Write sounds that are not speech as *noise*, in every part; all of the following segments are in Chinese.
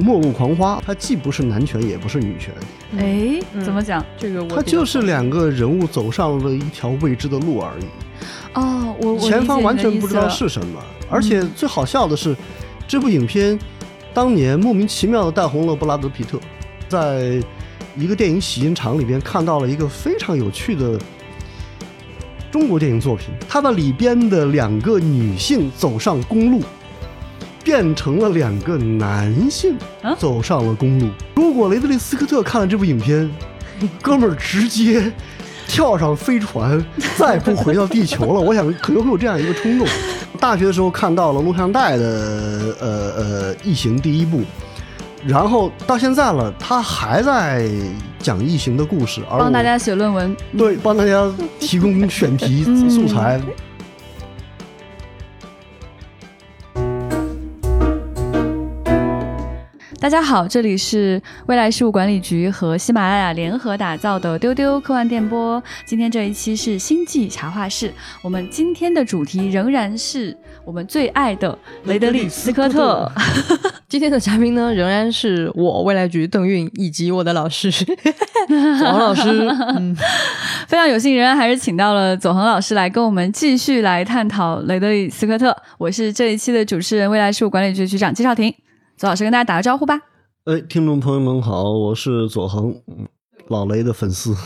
末路狂花，它既不是男权，也不是女权，哎，怎么讲？这个它就是两个人物走上了一条未知的路而已。哦，我前方完全不知道是什么，而且最好笑的是，这部影片当年莫名其妙的带红了布拉德皮特，在一个电影洗印厂里边看到了一个非常有趣的中国电影作品，它把里边的两个女性走上公路，变成了两个男性走上了公路。如果雷德利·斯科特看了这部影片，*laughs* 哥们儿直接。跳上飞船，再不回到地球了。*laughs* 我想可能会有这样一个冲动。大学的时候看到了录像带的呃呃《异形》第一部，然后到现在了，他还在讲《异形》的故事，而帮大家写论文，对，帮大家提供选题 *laughs* 素材。大家好，这里是未来事务管理局和喜马拉雅联合打造的丢丢科幻电波。今天这一期是星际茶话室，我们今天的主题仍然是我们最爱的雷德利·斯科特。今天的嘉宾呢，仍然是我未来局邓韵以及我的老师 *laughs* 左恒老师。嗯，非常有幸，仍然还是请到了左恒老师来跟我们继续来探讨雷德利·斯科特。我是这一期的主持人，未来事务管理局局长季少廷。左老师跟大家打个招呼吧。哎，听众朋友们好，我是左恒，老雷的粉丝。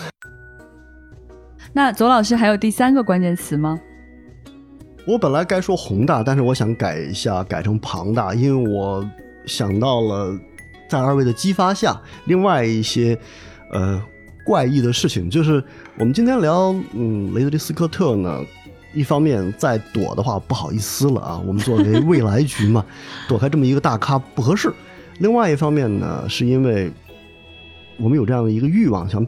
那左老师还有第三个关键词吗？我本来该说宏大，但是我想改一下，改成庞大，因为我想到了在二位的激发下，另外一些呃怪异的事情。就是我们今天聊，嗯，雷德利·斯科特呢。一方面再躲的话不好意思了啊，我们作为未来局嘛，*laughs* 躲开这么一个大咖不合适。另外一方面呢，是因为我们有这样的一个欲望想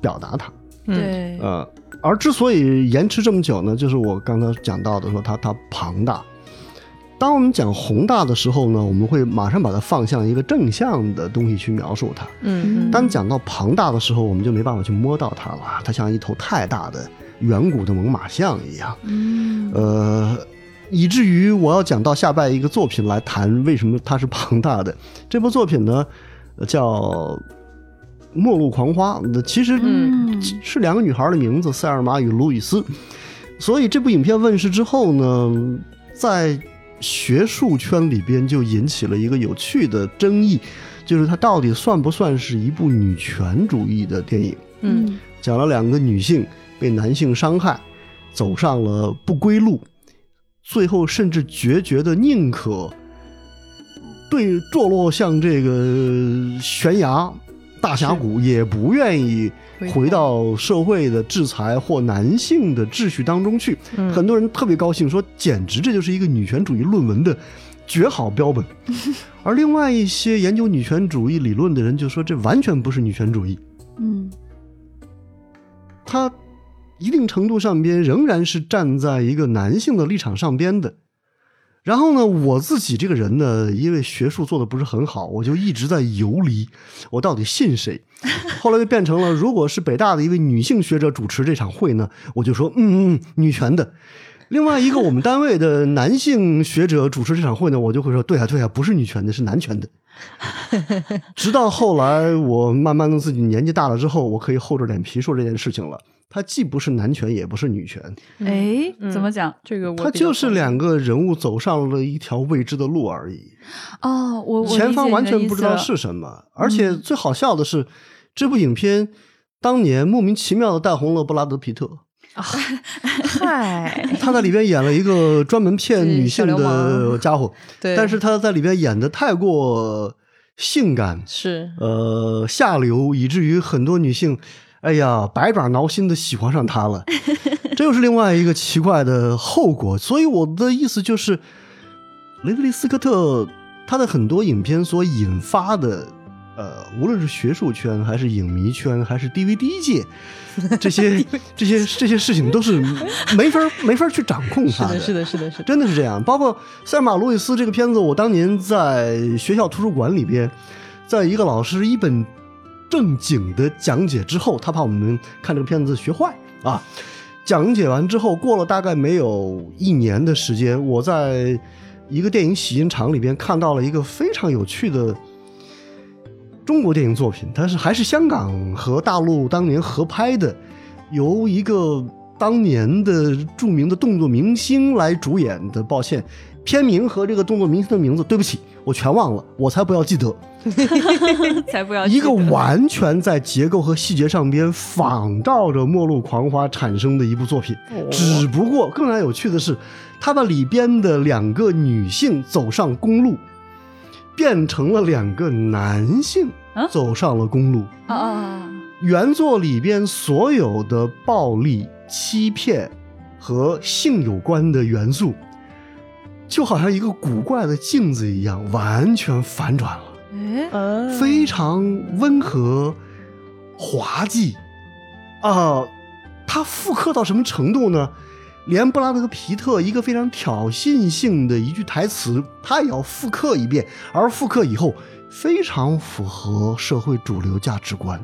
表达它。对。呃，而之所以延迟这么久呢，就是我刚才讲到的，说它它庞大。当我们讲宏大的时候呢，我们会马上把它放向一个正向的东西去描述它。嗯。当讲到庞大的时候，我们就没办法去摸到它了，它像一头太大的。远古的猛犸象一样，呃，以至于我要讲到下拜一个作品来谈为什么它是庞大的。这部作品呢，叫《末路狂花》，那其实是两个女孩的名字，塞尔玛与路易斯。所以这部影片问世之后呢，在学术圈里边就引起了一个有趣的争议，就是它到底算不算是一部女权主义的电影？嗯，讲了两个女性。被男性伤害，走上了不归路，最后甚至决绝的宁可对坠落向这个悬崖大峡谷，也不愿意回到社会的制裁或男性的秩序当中去。很多人特别高兴，说简直这就是一个女权主义论文的绝好标本。*laughs* 而另外一些研究女权主义理论的人就说，这完全不是女权主义。嗯，他。一定程度上边仍然是站在一个男性的立场上边的，然后呢，我自己这个人呢，因为学术做的不是很好，我就一直在游离，我到底信谁？后来就变成了，如果是北大的一位女性学者主持这场会呢，我就说嗯嗯，女权的；另外一个我们单位的男性学者主持这场会呢，我就会说对啊对啊，不是女权的，是男权的。*laughs* 直到后来我慢慢的自己年纪大了之后，我可以厚着脸皮说这件事情了。它既不是男权，也不是女权。哎，怎么讲？这个它就是两个人物走上了一条未知的路而已。哦，我前方完全不知道是什么。而且最好笑的是，这部影片当年莫名其妙的带红了布拉德皮特。*laughs* 嗨，他在里边演了一个专门骗女性的家伙。*laughs* 对，但是他在里边演的太过性感，是呃下流，以至于很多女性。哎呀，百爪挠心的喜欢上他了，*laughs* 这又是另外一个奇怪的后果。所以我的意思就是，雷德利·斯科特他的很多影片所引发的，呃，无论是学术圈还是影迷圈还是 DVD 界，这些 *laughs* 这些这些事情都是没法没法去掌控它的。是的，是的，是的，真的是这样。包括塞尔玛·路易斯这个片子，我当年在学校图书馆里边，在一个老师一本。正经的讲解之后，他怕我们看这个片子学坏啊。讲解完之后，过了大概没有一年的时间，我在一个电影洗印厂里边看到了一个非常有趣的中国电影作品，它是还是香港和大陆当年合拍的，由一个当年的著名的动作明星来主演的。抱歉，片名和这个动作明星的名字，对不起，我全忘了，我才不要记得。*laughs* 才不要一个完全在结构和细节上边仿照着《末路狂花》产生的一部作品，只不过更加有趣的是，它把里边的两个女性走上公路。变成了两个男性走上了公路啊啊！原作里边所有的暴力、欺骗和性有关的元素，就好像一个古怪的镜子一样，完全反转了。哎，非常温和、滑稽啊！它复刻到什么程度呢？连布拉德·皮特一个非常挑衅性的一句台词，他也要复刻一遍，而复刻以后非常符合社会主流价值观，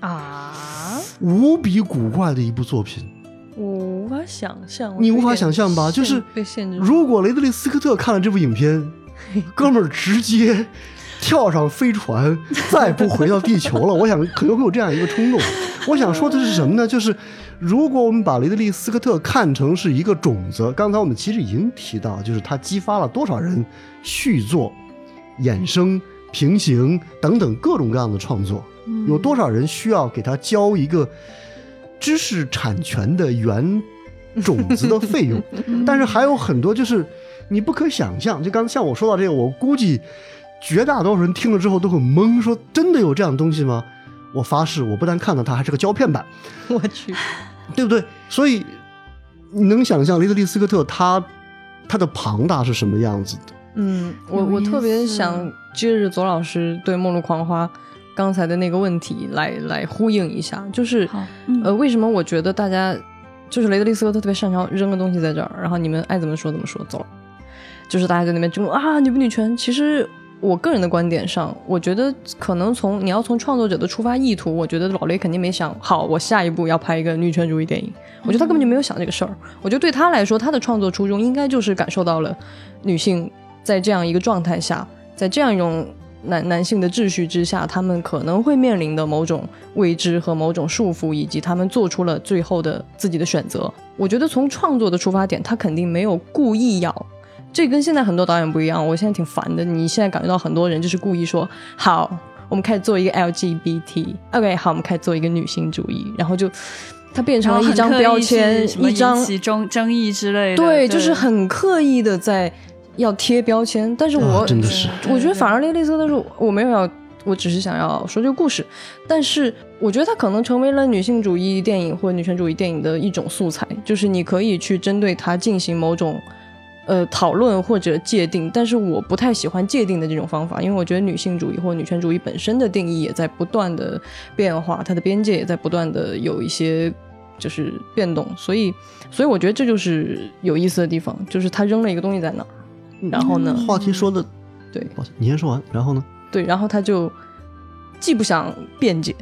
啊，无比古怪的一部作品，我无法想象，你无法想象吧？就是。如果雷德利·斯科特看了这部影片，哥们儿直接跳上飞船，*laughs* 再不回到地球了。我想可能会有这样一个冲动。我想说的是什么呢？就是。如果我们把雷德利·斯科特看成是一个种子，刚才我们其实已经提到，就是他激发了多少人续作、衍生、平行等等各种各样的创作，有多少人需要给他交一个知识产权的原种子的费用？*laughs* 但是还有很多就是你不可想象。就刚才像我说到这个，我估计绝大多数人听了之后都很懵，说真的有这样东西吗？我发誓，我不但看到它，还是个胶片版。我去。对不对？所以你能想象雷德利·斯科特他他的庞大是什么样子的？嗯，我我特别想接着左老师对《末路狂花》刚才的那个问题来来呼应一下，就是呃，为什么我觉得大家就是雷德利·斯科特特别擅长扔个东西在这儿，然后你们爱怎么说怎么说，走了，就是大家在那边争论啊，女不女权？其实。我个人的观点上，我觉得可能从你要从创作者的出发意图，我觉得老雷肯定没想好，我下一步要拍一个女权主义电影。我觉得他根本就没有想这个事儿。我觉得对他来说，他的创作初衷应该就是感受到了女性在这样一个状态下，在这样一种男男性的秩序之下，他们可能会面临的某种未知和某种束缚，以及他们做出了最后的自己的选择。我觉得从创作的出发点，他肯定没有故意要。这跟现在很多导演不一样，我现在挺烦的。你现在感觉到很多人就是故意说好，我们开始做一个 LGBT，OK，好，我们开始做一个女性主义，然后就它变成了一张标签，一张争争议之类的。对，就是很刻意的在要贴标签。但是我真的是，我觉得反而那个类似的是，我没有要，我只是想要说这个故事。但是我觉得它可能成为了女性主义电影或女权主义电影的一种素材，就是你可以去针对它进行某种。呃，讨论或者界定，但是我不太喜欢界定的这种方法，因为我觉得女性主义或女权主义本身的定义也在不断的变化，它的边界也在不断的有一些就是变动，所以，所以我觉得这就是有意思的地方，就是他扔了一个东西在那，然后呢，话题说的。对，你先说完，然后呢？对，然后他就既不想辩解，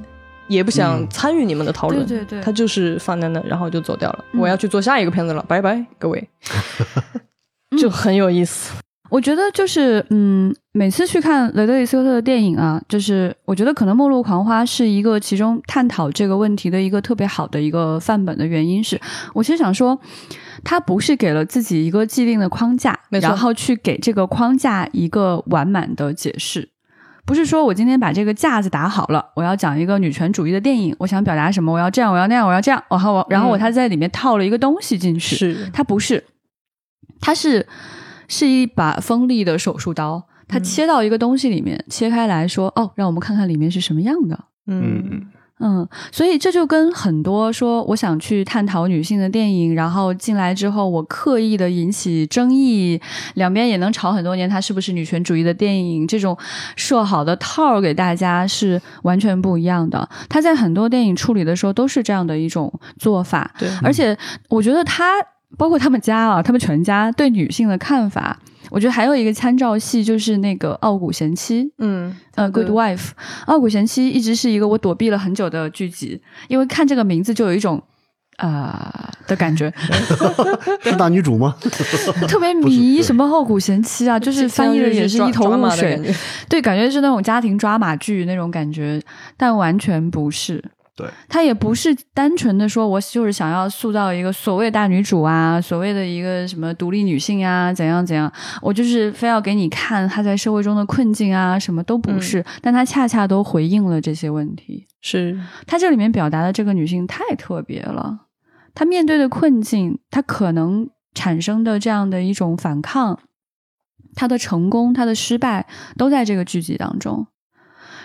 也不想参与你们的讨论，对对，他就是放在那，然后就走掉了。我要去做下一个片子了，拜拜，各位。*laughs* 就很有意思，我觉得就是，嗯，每次去看雷德利·斯科特的电影啊，就是我觉得可能《末路狂花》是一个其中探讨这个问题的一个特别好的一个范本的原因是，我其实想说，他不是给了自己一个既定的框架，然后去给这个框架一个完满的解释，不是说我今天把这个架子打好了，我要讲一个女权主义的电影，我想表达什么，我要这样，我要那样，我要这样，然后我，然后我他在里面套了一个东西进去，是，他不是。它是是一把锋利的手术刀，它切到一个东西里面，切开来说：“哦，让我们看看里面是什么样的。”嗯嗯，所以这就跟很多说我想去探讨女性的电影，然后进来之后我刻意的引起争议，两边也能吵很多年，它是不是女权主义的电影？这种设好的套给大家是完全不一样的。他在很多电影处理的时候都是这样的一种做法，对，而且我觉得他。包括他们家啊，他们全家对女性的看法，我觉得还有一个参照系就是那个《傲骨贤妻》。嗯，呃，《Good Wife》《傲骨贤妻》一直是一个我躲避了很久的剧集，因为看这个名字就有一种啊的感觉，*laughs* 是大女主吗？*laughs* 特别迷什么傲骨贤妻啊，就是翻译的也是一头雾水，对，感觉是那种家庭抓马剧那种感觉，但完全不是。对，他也不是单纯的说，我就是想要塑造一个所谓大女主啊，所谓的一个什么独立女性啊，怎样怎样，我就是非要给你看她在社会中的困境啊，什么都不是，但她恰恰都回应了这些问题。是她这里面表达的这个女性太特别了，她面对的困境，她可能产生的这样的一种反抗，她的成功，她的失败，都在这个剧集当中。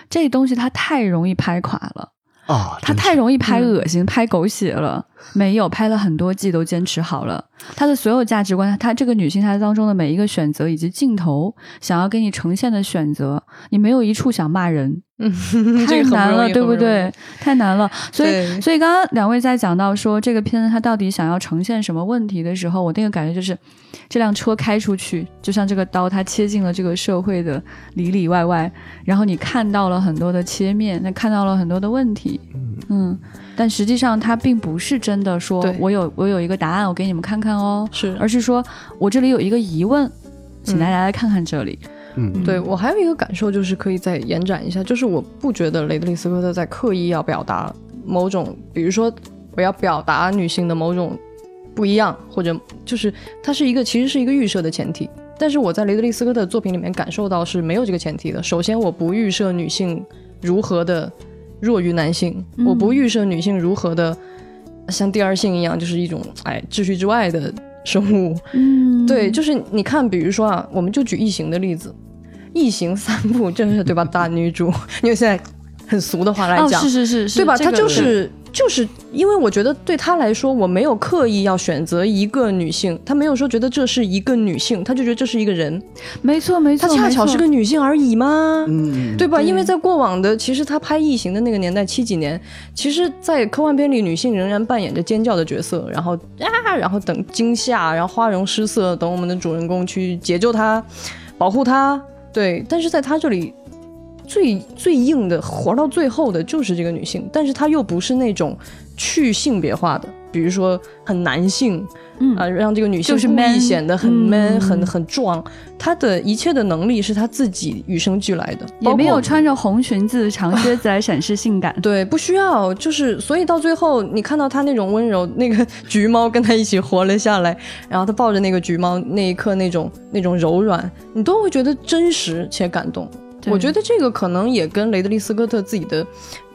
这东西它太容易拍垮了。啊，他太容易拍恶心、拍狗血了。没有拍了很多季都坚持好了，她的所有价值观，她这个女性她当中的每一个选择以及镜头想要给你呈现的选择，你没有一处想骂人，*laughs* 太难了，对不对？太难了。所以，所以刚刚两位在讲到说这个片子它到底想要呈现什么问题的时候，我那个感觉就是，这辆车开出去，就像这个刀，它切进了这个社会的里里外外，然后你看到了很多的切面，那看到了很多的问题，嗯。但实际上，它并不是真的说，我有我有一个答案，我给你们看看哦。是，而是说我这里有一个疑问，请大家来看看这里。嗯，对我还有一个感受，就是可以再延展一下，就是我不觉得雷德利·斯科特在刻意要表达某种，比如说我要表达女性的某种不一样，或者就是它是一个其实是一个预设的前提。但是我在雷德利·斯科特作品里面感受到是没有这个前提的。首先，我不预设女性如何的。弱于男性，我不预设女性如何的像第二性一样，就是一种哎秩序之外的生物。嗯，*laughs* 对，就是你看，比如说啊，我们就举异形的例子，异形三部真是对吧？大女主，*laughs* 因为现在很俗的话来讲，是是是是，对吧？他就是。就是因为我觉得对他来说，我没有刻意要选择一个女性，他没有说觉得这是一个女性，他就觉得这是一个人。没错，没错，他恰巧是个女性而已吗？嗯，对吧？因为在过往的，其实他拍异形的那个年代，七几年，其实，在科幻片里，女性仍然扮演着尖叫的角色，然后啊，然后等惊吓，然后花容失色，等我们的主人公去解救她，保护她。对，但是在他这里。最最硬的活到最后的就是这个女性，但是她又不是那种去性别化的，比如说很男性，嗯啊，让这个女性故意显得很 man、很很壮。她的一切的能力是她自己与生俱来的，也没有穿着红裙子、长靴子来展示性感。*laughs* 对，不需要，就是所以到最后你看到她那种温柔，那个橘猫跟她一起活了下来，然后她抱着那个橘猫那一刻那种那种柔软，你都会觉得真实且感动。我觉得这个可能也跟雷德利·斯科特自己的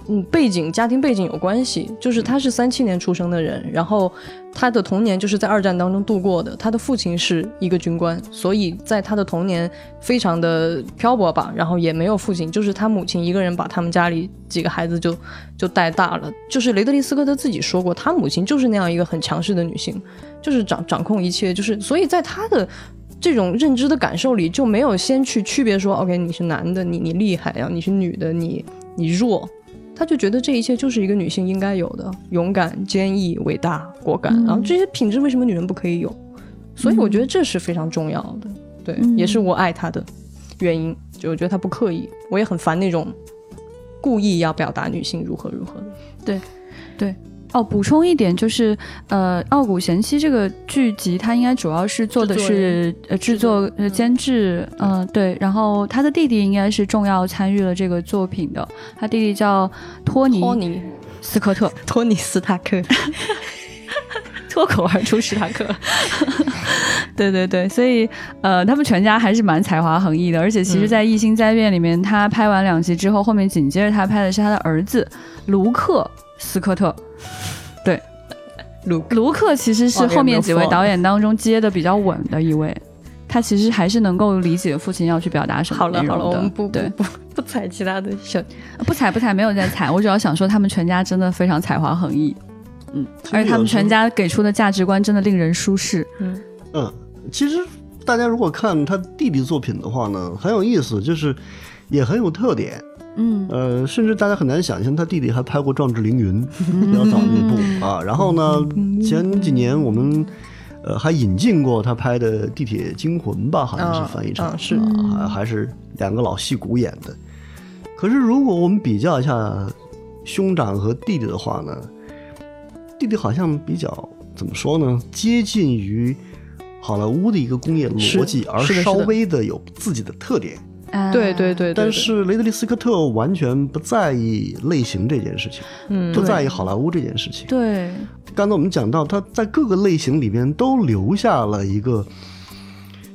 嗯背景、家庭背景有关系。就是他是三七年出生的人，然后他的童年就是在二战当中度过的。他的父亲是一个军官，所以在他的童年非常的漂泊吧。然后也没有父亲，就是他母亲一个人把他们家里几个孩子就就带大了。就是雷德利·斯科特自己说过，他母亲就是那样一个很强势的女性，就是掌掌控一切。就是所以在他的。这种认知的感受里就没有先去区别说，OK，你是男的，你你厉害呀，你是女的，你你弱，他就觉得这一切就是一个女性应该有的勇敢、坚毅、伟大、果敢，然后这些品质为什么女人不可以有？所以我觉得这是非常重要的，对，也是我爱他的原因。就我觉得他不刻意，我也很烦那种故意要表达女性如何如何。的，对，对。哦，补充一点就是，呃，《傲骨贤妻》这个剧集，它应该主要是做的是呃制作、呃监制，嗯，对。然后他的弟弟应该是重要参与了这个作品的，他弟弟叫托尼·斯科特，*laughs* 托尼·斯塔克，*laughs* 脱口而出史塔克。对对对，所以呃，他们全家还是蛮才华横溢的，而且其实，在《异星灾变》里面，他拍完两集之后，后面紧接着他拍的是他的儿子卢克斯科特。对，*laughs* 卢卢克其实是后面几位导演当中接的比较稳的一位，他其实还是能够理解父亲要去表达什么内容的。好了好了，我们不不不不踩其他的小，不踩不踩，没有在踩。我主要想说，他们全家真的非常才华横溢，嗯，而且他们全家给出的价值观真的令人舒适。嗯嗯，其实大家如果看他弟弟作品的话呢，很有意思，就是也很有特点。嗯，呃，甚至大家很难想象，他弟弟还拍过《壮志凌云》比较早那部啊。然后呢，前几年我们呃还引进过他拍的《地铁惊魂》吧，好像是翻译成是啊，还还是两个老戏骨演的。可是如果我们比较一下兄长和弟弟的话呢，弟弟好像比较怎么说呢？接近于好莱坞的一个工业逻辑，而稍微的有自己的特点。对对对，但是雷德利·斯科特完全不在意类型这件事情，嗯，不在意好莱坞这件事情。对，刚才我们讲到，他在各个类型里面都留下了一个。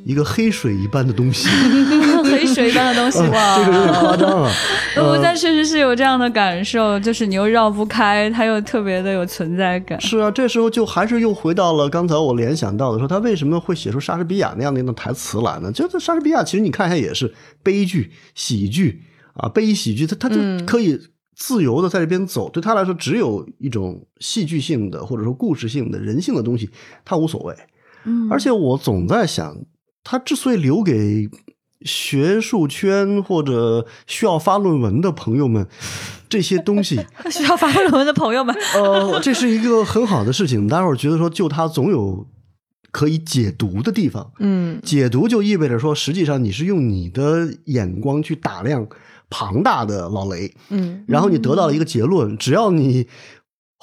一个黑水一般的东西，*laughs* 黑水一般的东西，哇，这个有点夸张啊。*laughs* 我但确实是有这样的感受，就是你又绕不开，它又特别的有存在感。是啊，这时候就还是又回到了刚才我联想到的，说他为什么会写出莎士比亚那样的一段台词来呢？就是莎士比亚，其实你看一下也是悲剧、喜剧啊，悲喜剧，他他就可以自由的在这边走。对他来说，只有一种戏剧性的或者说故事性的人性的东西，他无所谓。嗯，而且我总在想。他之所以留给学术圈或者需要发论文的朋友们这些东西，*laughs* 需要发论文的朋友们，呃，这是一个很好的事情。待会儿觉得说，就他总有可以解读的地方。嗯，解读就意味着说，实际上你是用你的眼光去打量庞大的老雷，嗯，然后你得到了一个结论。只要你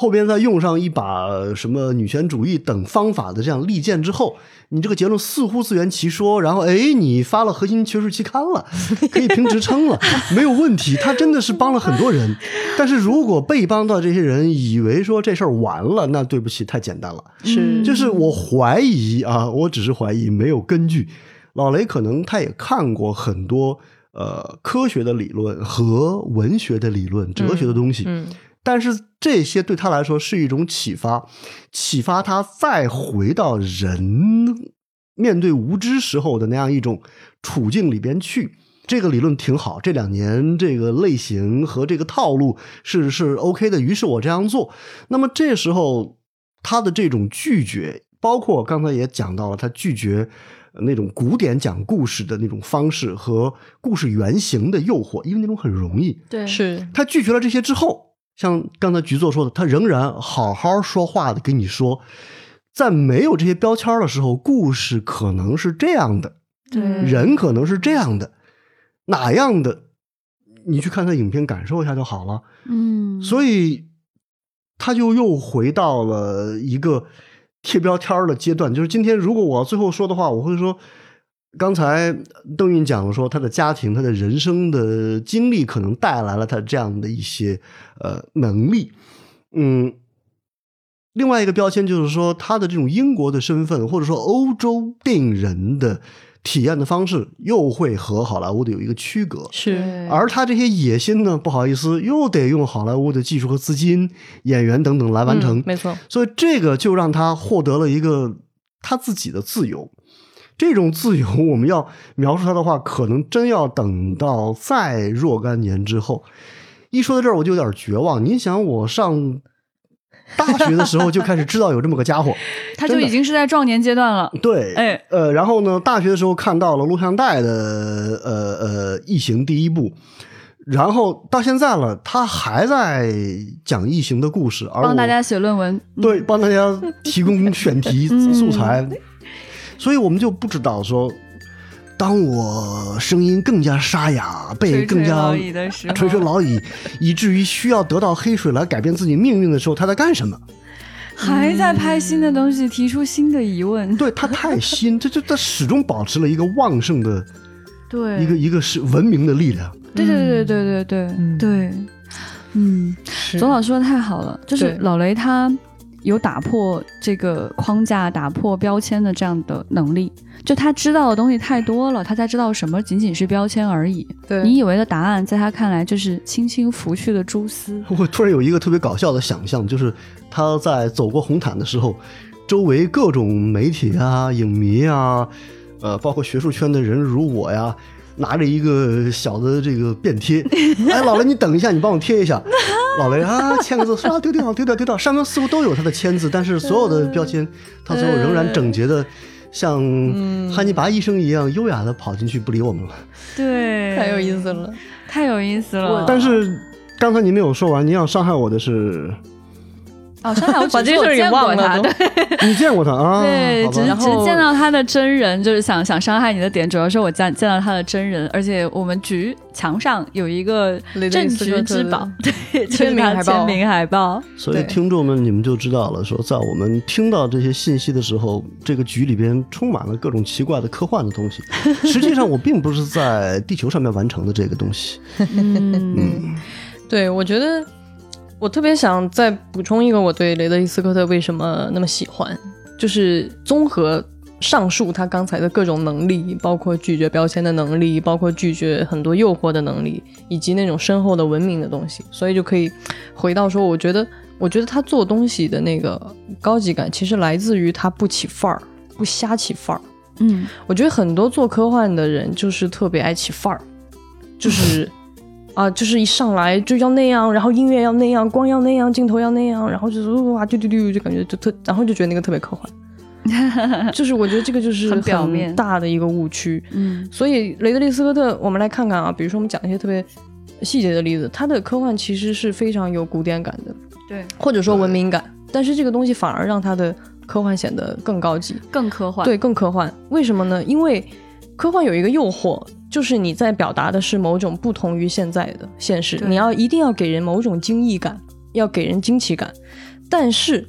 后边再用上一把什么女权主义等方法的这样利剑之后。你这个结论似乎自圆其说，然后哎，你发了核心学术期刊了，*laughs* 可以评职称了，没有问题。他真的是帮了很多人，但是如果被帮到这些人以为说这事儿完了，那对不起，太简单了。是，就是我怀疑啊，我只是怀疑，没有根据。老雷可能他也看过很多呃科学的理论和文学的理论、哲学的东西。嗯。但是这些对他来说是一种启发，启发他再回到人面对无知时候的那样一种处境里边去。这个理论挺好，这两年这个类型和这个套路是是 OK 的。于是我这样做。那么这时候他的这种拒绝，包括刚才也讲到了，他拒绝那种古典讲故事的那种方式和故事原型的诱惑，因为那种很容易。对，是他拒绝了这些之后。像刚才局座说的，他仍然好好说话的跟你说，在没有这些标签的时候，故事可能是这样的，对，人可能是这样的，哪样的，你去看看影片感受一下就好了。嗯，所以他就又回到了一个贴标签的阶段。就是今天，如果我最后说的话，我会说。刚才邓韵讲了说，他的家庭、他的人生的经历可能带来了他这样的一些呃能力。嗯，另外一个标签就是说，他的这种英国的身份，或者说欧洲电影人的体验的方式，又会和好莱坞的有一个区隔。是，而他这些野心呢，不好意思，又得用好莱坞的技术和资金、演员等等来完成。没错，所以这个就让他获得了一个他自己的自由。这种自由，我们要描述它的话，可能真要等到再若干年之后。一说到这儿，我就有点绝望。你想，我上大学的时候就开始知道有这么个家伙，*laughs* 他就已经是在壮年阶段了。对，哎，呃，然后呢，大学的时候看到了录像带的，呃呃，异形第一部，然后到现在了，他还在讲异形的故事，而帮大家写论文，对，帮大家提供选题 *laughs* 素材。所以我们就不知道说，当我声音更加沙哑，被更加垂垂老矣，以至于需要得到黑水来改变自己命运的时候，他在干什么？还在拍新的东西，提出新的疑问。对他太新，这这他始终保持了一个旺盛的，对一个一个是文明的力量。对对对对对对对，嗯，左老说的太好了，就是老雷他。有打破这个框架、打破标签的这样的能力，就他知道的东西太多了，他才知道什么仅仅是标签而已。对你以为的答案，在他看来就是轻轻拂去的蛛丝。*laughs* 我突然有一个特别搞笑的想象，就是他在走过红毯的时候，周围各种媒体啊、影迷啊，呃，包括学术圈的人如我呀。拿着一个小的这个便贴，*laughs* 哎，老雷，你等一下，你帮我贴一下。老雷啊，签个字，啊丢掉，丢掉，丢掉。上面似乎都有他的签字，但是所有的标签，他最后仍然整洁的，像汉尼拔医生一样优雅的跑进去，不理我们了。对，太有意思了，太有意思了。但是刚才您没有说完，您要伤害我的是，哦，山海我把这事儿给忘了。对，你见过他啊？对，只是只是见到他的真人，就是想想伤害你的点，主要是我见见到他的真人，而且我们局墙上有一个镇局之宝，*laughs* 对，签名海报，签名海报。所以听众们，你们就知道了，说在我们听到这些信息的时候，这个局里边充满了各种奇怪的科幻的东西。*laughs* 实际上，我并不是在地球上面完成的这个东西。嗯，对，我觉得。我特别想再补充一个，我对雷德利·斯科特为什么那么喜欢，就是综合上述他刚才的各种能力，包括拒绝标签的能力，包括拒绝很多诱惑的能力，以及那种深厚的文明的东西，所以就可以回到说，我觉得，我觉得他做东西的那个高级感，其实来自于他不起范儿，不瞎起范儿。嗯，我觉得很多做科幻的人就是特别爱起范儿，就是。*laughs* 啊，就是一上来就要那样，然后音乐要那样，光要那样，镜头要那样，然后就是哇丢丢丢，就感觉就特，然后就觉得那个特别科幻。*laughs* 就是我觉得这个就是很表面大的一个误区。嗯，所以雷德利·斯科特，我们来看看啊，比如说我们讲一些特别细节的例子，他的科幻其实是非常有古典感的，对，或者说文明感，但是这个东西反而让他的科幻显得更高级、更科幻。对，更科幻。为什么呢？因为科幻有一个诱惑。就是你在表达的是某种不同于现在的现实，你要一定要给人某种惊异感，要给人惊奇感。但是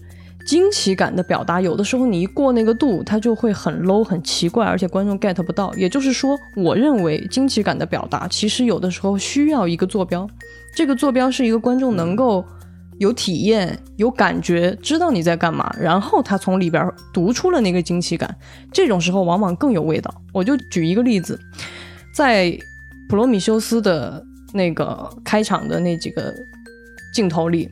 惊奇感的表达，有的时候你一过那个度，它就会很 low、很奇怪，而且观众 get 不到。也就是说，我认为惊奇感的表达，其实有的时候需要一个坐标，这个坐标是一个观众能够。有体验、有感觉，知道你在干嘛，然后他从里边读出了那个惊奇感，这种时候往往更有味道。我就举一个例子。在《普罗米修斯》的那个开场的那几个镜头里，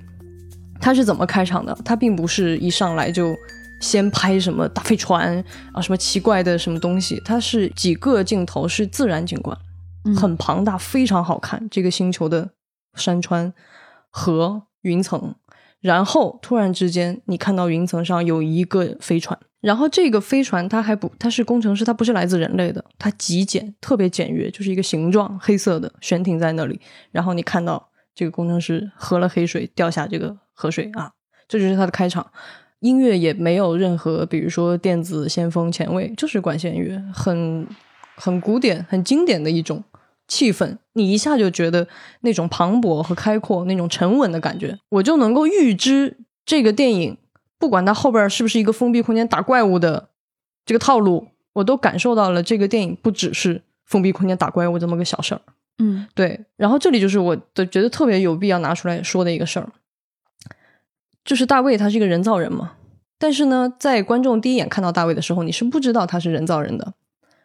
他是怎么开场的？他并不是一上来就先拍什么大飞船啊，什么奇怪的什么东西，他是几个镜头是自然景观，很庞大，非常好看。这个星球的山川、河、云层，然后突然之间，你看到云层上有一个飞船。然后这个飞船它还不，它是工程师，它不是来自人类的，它极简，特别简约，就是一个形状黑色的悬停在那里。然后你看到这个工程师喝了黑水掉下这个河水啊，这就是它的开场。音乐也没有任何，比如说电子先锋前卫，就是管弦乐，很很古典、很经典的一种气氛，你一下就觉得那种磅礴和开阔，那种沉稳的感觉，我就能够预知这个电影。不管它后边是不是一个封闭空间打怪物的这个套路，我都感受到了这个电影不只是封闭空间打怪物这么个小事儿。嗯，对。然后这里就是我的觉得特别有必要拿出来说的一个事儿，就是大卫他是一个人造人嘛。但是呢，在观众第一眼看到大卫的时候，你是不知道他是人造人的，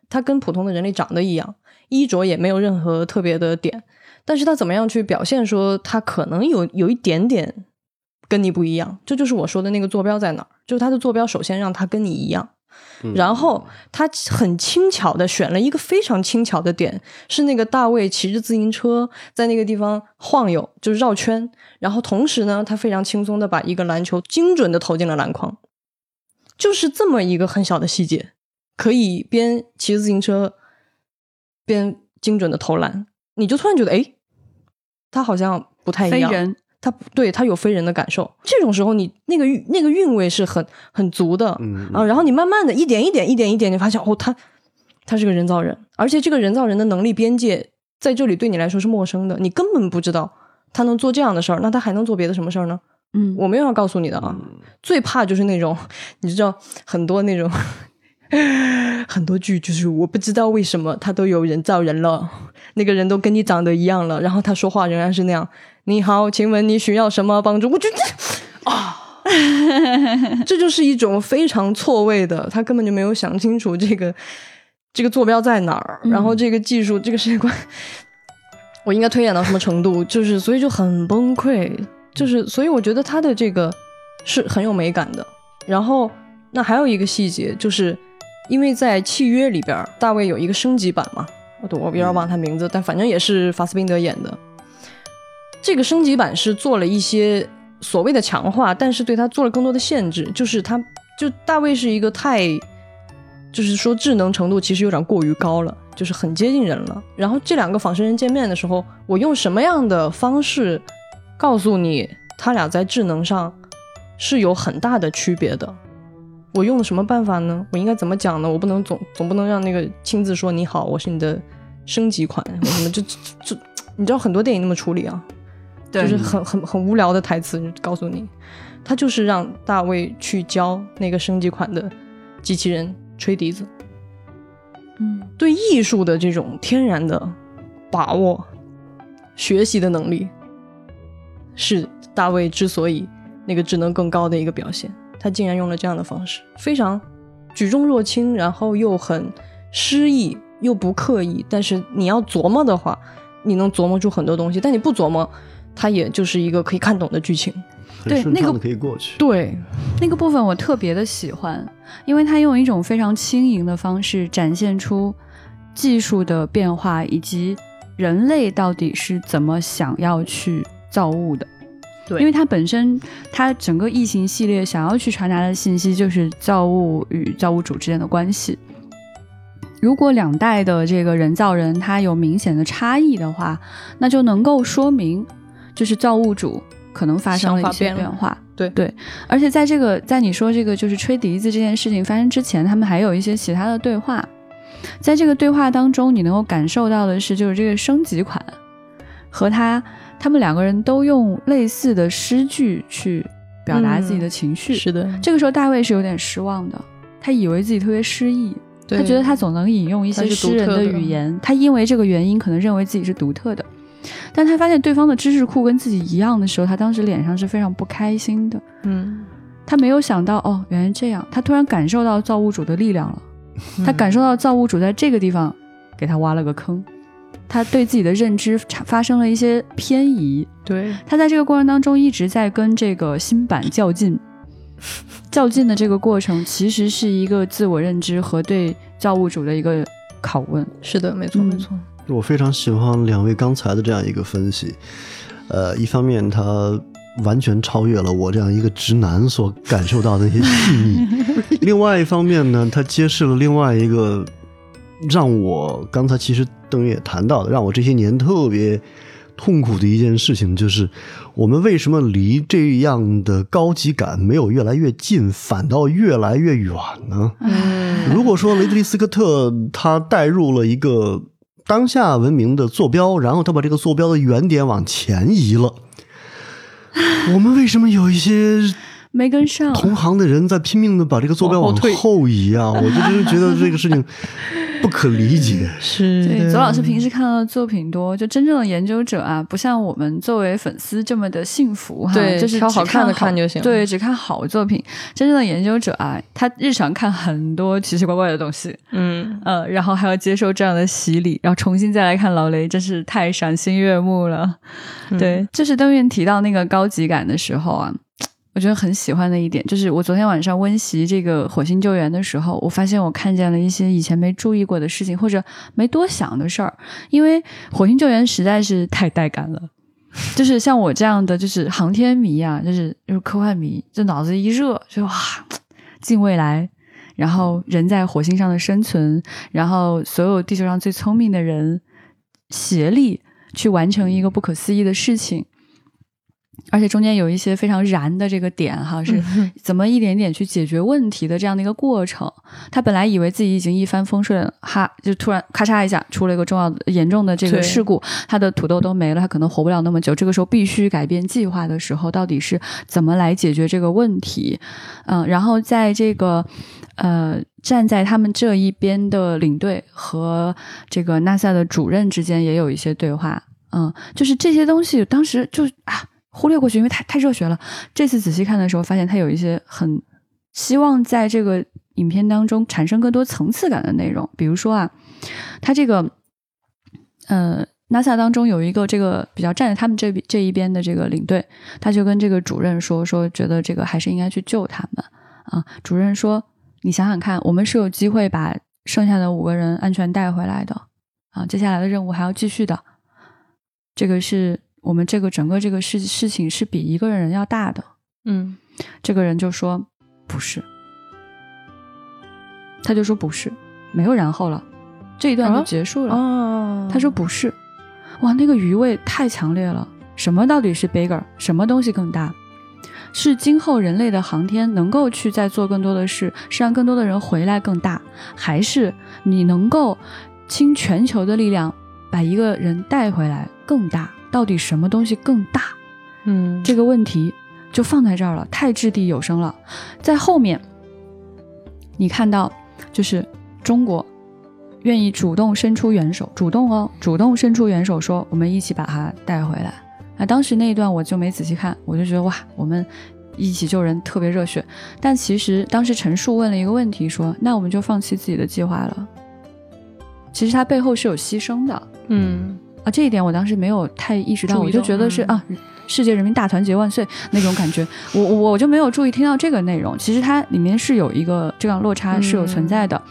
他跟普通的人类长得一样，衣着也没有任何特别的点。但是他怎么样去表现说他可能有有一点点。跟你不一样，这就是我说的那个坐标在哪儿。就是他的坐标，首先让他跟你一样，然后他很轻巧的选了一个非常轻巧的点，是那个大卫骑着自行车在那个地方晃悠，就是绕圈。然后同时呢，他非常轻松的把一个篮球精准的投进了篮筐，就是这么一个很小的细节，可以边骑着自行车边精准的投篮，你就突然觉得，哎，他好像不太一样。他对他有非人的感受，这种时候你那个那个韵味是很很足的啊。然后你慢慢的一点一点一点一点，你发现哦，他他是个人造人，而且这个人造人的能力边界在这里对你来说是陌生的，你根本不知道他能做这样的事儿，那他还能做别的什么事儿呢？嗯，我没有要告诉你的啊。最怕就是那种你知道很多那种 *laughs* 很多剧，就是我不知道为什么他都有人造人了，那个人都跟你长得一样了，然后他说话仍然是那样。你好，请问你需要什么帮助？我觉得啊，*laughs* 这就是一种非常错位的，他根本就没有想清楚这个这个坐标在哪儿，然后这个技术这个世界观，*laughs* 我应该推演到什么程度？就是所以就很崩溃，就是所以我觉得他的这个是很有美感的。然后那还有一个细节，就是因为在契约里边，大卫有一个升级版嘛，我我有点忘他名字，但反正也是法斯宾德演的。这个升级版是做了一些所谓的强化，但是对他做了更多的限制。就是他，就大卫是一个太，就是说智能程度其实有点过于高了，就是很接近人了。然后这两个仿生人见面的时候，我用什么样的方式告诉你他俩在智能上是有很大的区别的。我用了什么办法呢？我应该怎么讲呢？我不能总总不能让那个亲自说你好，我是你的升级款，什么就就你知道很多电影那么处理啊，就是很很很无聊的台词，告诉你，他就是让大卫去教那个升级款的机器人吹笛子。嗯，对艺术的这种天然的把握、学习的能力，是大卫之所以那个智能更高的一个表现。他竟然用了这样的方式，非常举重若轻，然后又很诗意，又不刻意。但是你要琢磨的话，你能琢磨出很多东西；但你不琢磨，它也就是一个可以看懂的剧情。对，那个可以过去。对，那个部分我特别的喜欢，因为它用一种非常轻盈的方式展现出技术的变化，以及人类到底是怎么想要去造物的。对，因为它本身，它整个异形系列想要去传达的信息就是造物与造物主之间的关系。如果两代的这个人造人他有明显的差异的话，那就能够说明，就是造物主可能发生了一些变化。对对，而且在这个在你说这个就是吹笛子这件事情发生之前，他们还有一些其他的对话。在这个对话当中，你能够感受到的是，就是这个升级款和他。他们两个人都用类似的诗句去表达自己的情绪。是的，这个时候大卫是有点失望的，他以为自己特别诗意，他觉得他总能引用一些诗人的语言，他因为这个原因可能认为自己是独特的。但他发现对方的知识库跟自己一样的时候，他当时脸上是非常不开心的。嗯，他没有想到哦，原来这样，他突然感受到造物主的力量了，他感受到造物主在这个地方给他挖了个坑。他对自己的认知发生了一些偏移，对他在这个过程当中一直在跟这个新版较劲，*laughs* 较劲的这个过程其实是一个自我认知和对造物主的一个拷问。是的，没错，没错。我非常喜欢两位刚才的这样一个分析，呃，一方面他完全超越了我这样一个直男所感受到的那些细腻，另外一方面呢，他揭示了另外一个。让我刚才其实邓也谈到的，让我这些年特别痛苦的一件事情，就是我们为什么离这样的高级感没有越来越近，反倒越来越远呢？嗯，如果说雷德利·斯科特他带入了一个当下文明的坐标，然后他把这个坐标的原点往前移了，我们为什么有一些？没跟上，同行的人在拼命的把这个坐标往后移啊！我就真觉得这个事情不可理解。是，对，左老师平时看到的作品多，就真正的研究者啊，不像我们作为粉丝这么的幸福哈，就是挑好看的看就行。对，只看好作品。真正的研究者啊，他日常看很多奇奇怪怪的东西，嗯呃，然后还要接受这样的洗礼，然后重新再来看老雷，真是太赏心悦目了。对，就是邓院提到那个高级感的时候啊。我觉得很喜欢的一点就是，我昨天晚上温习这个火星救援的时候，我发现我看见了一些以前没注意过的事情，或者没多想的事儿。因为火星救援实在是太带感了，就是像我这样的就是航天迷啊，就是就是科幻迷，就脑子一热就哇，近未来，然后人在火星上的生存，然后所有地球上最聪明的人协力去完成一个不可思议的事情。而且中间有一些非常燃的这个点哈，是怎么一点点去解决问题的这样的一个过程。他本来以为自己已经一帆风顺，哈，就突然咔嚓一下出了一个重要的、严重的这个事故，他的土豆都没了，他可能活不了那么久。这个时候必须改变计划的时候，到底是怎么来解决这个问题？嗯，然后在这个呃站在他们这一边的领队和这个 NASA 的主任之间也有一些对话。嗯，就是这些东西当时就啊。忽略过去，因为太太热血了。这次仔细看的时候，发现他有一些很希望在这个影片当中产生更多层次感的内容。比如说啊，他这个呃，NASA 当中有一个这个比较站在他们这这一边的这个领队，他就跟这个主任说说，觉得这个还是应该去救他们啊。主任说：“你想想看，我们是有机会把剩下的五个人安全带回来的啊。接下来的任务还要继续的，这个是。”我们这个整个这个事事情是比一个人要大的，嗯，这个人就说不是，他就说不是，没有然后了，这一段就结束了。哦，他说不是，哇，那个余味太强烈了。什么到底是 bigger？什么东西更大？是今后人类的航天能够去再做更多的事，是让更多的人回来更大，还是你能够倾全球的力量把一个人带回来更大？到底什么东西更大？嗯，这个问题就放在这儿了，太掷地有声了。在后面，你看到就是中国愿意主动伸出援手，主动哦，主动伸出援手，说我们一起把他带回来。啊，当时那一段我就没仔细看，我就觉得哇，我们一起救人特别热血。但其实当时陈述问了一个问题，说那我们就放弃自己的计划了。其实他背后是有牺牲的，嗯。啊，这一点我当时没有太意识到，我就觉得是啊，世界人民大团结万岁那种感觉，我我就没有注意听到这个内容。其实它里面是有一个这样落差是有存在的。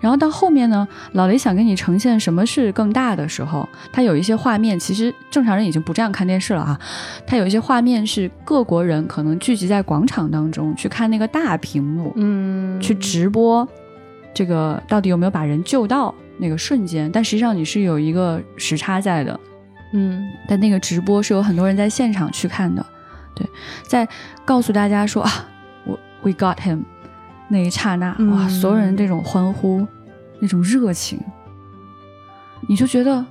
然后到后面呢，老雷想给你呈现什么是更大的时候，他有一些画面，其实正常人已经不这样看电视了啊。他有一些画面是各国人可能聚集在广场当中去看那个大屏幕，嗯，去直播这个到底有没有把人救到。那个瞬间，但实际上你是有一个时差在的，嗯，但那个直播是有很多人在现场去看的，对，在告诉大家说啊，我 we got him 那一刹那，哇，所有人这种欢呼，那种热情，你就觉得